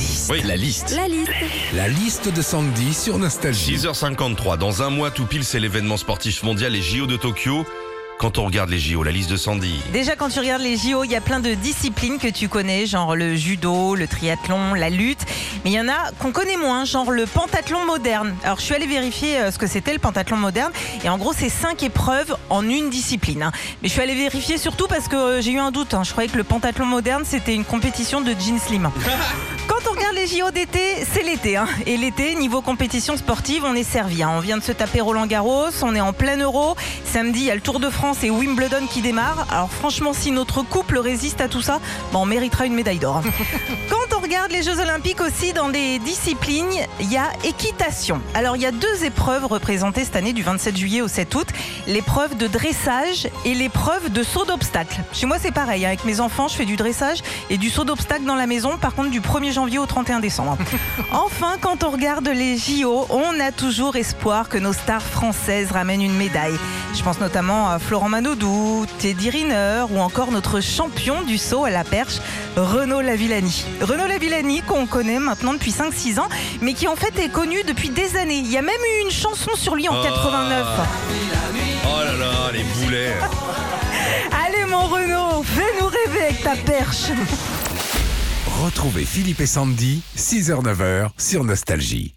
liste. Oui, la liste. La liste. La liste de Sandy sur Nostalgie. 6h53. Dans un mois, tout pile, c'est l'événement sportif mondial, les JO de Tokyo. Quand on regarde les JO, la liste de Sandy. Déjà, quand tu regardes les JO, il y a plein de disciplines que tu connais, genre le judo, le triathlon, la lutte. Mais il y en a qu'on connaît moins, genre le pentathlon moderne. Alors, je suis allée vérifier euh, ce que c'était le pentathlon moderne. Et en gros, c'est cinq épreuves en une discipline. hein. Mais je suis allée vérifier surtout parce que euh, j'ai eu un doute. hein. Je croyais que le pentathlon moderne, c'était une compétition de jeans slim. JO d'été, c'est l'été. hein. Et l'été, niveau compétition sportive, on est servi. hein. On vient de se taper Roland Garros, on est en plein euro. Samedi, il y a le Tour de France et Wimbledon qui démarre. Alors franchement, si notre couple résiste à tout ça, on méritera une médaille d'or. hein. regarde les Jeux Olympiques aussi, dans des disciplines, il y a équitation. Alors il y a deux épreuves représentées cette année du 27 juillet au 7 août. L'épreuve de dressage et l'épreuve de saut d'obstacle. Chez moi c'est pareil, avec mes enfants je fais du dressage et du saut d'obstacle dans la maison, par contre du 1er janvier au 31 décembre. enfin, quand on regarde les JO, on a toujours espoir que nos stars françaises ramènent une médaille. Je pense notamment à Florent Manodou, Teddy Riner ou encore notre champion du saut à la perche, Renaud Lavillani. Renaud Lavillani qu'on connaît maintenant depuis 5-6 ans, mais qui en fait est connu depuis des années. Il y a même eu une chanson sur lui en Oh. 89. Oh là là, les boulets. Allez mon Renaud, fais-nous rêver avec ta perche. Retrouvez Philippe et Sandy, 6h-9h sur Nostalgie.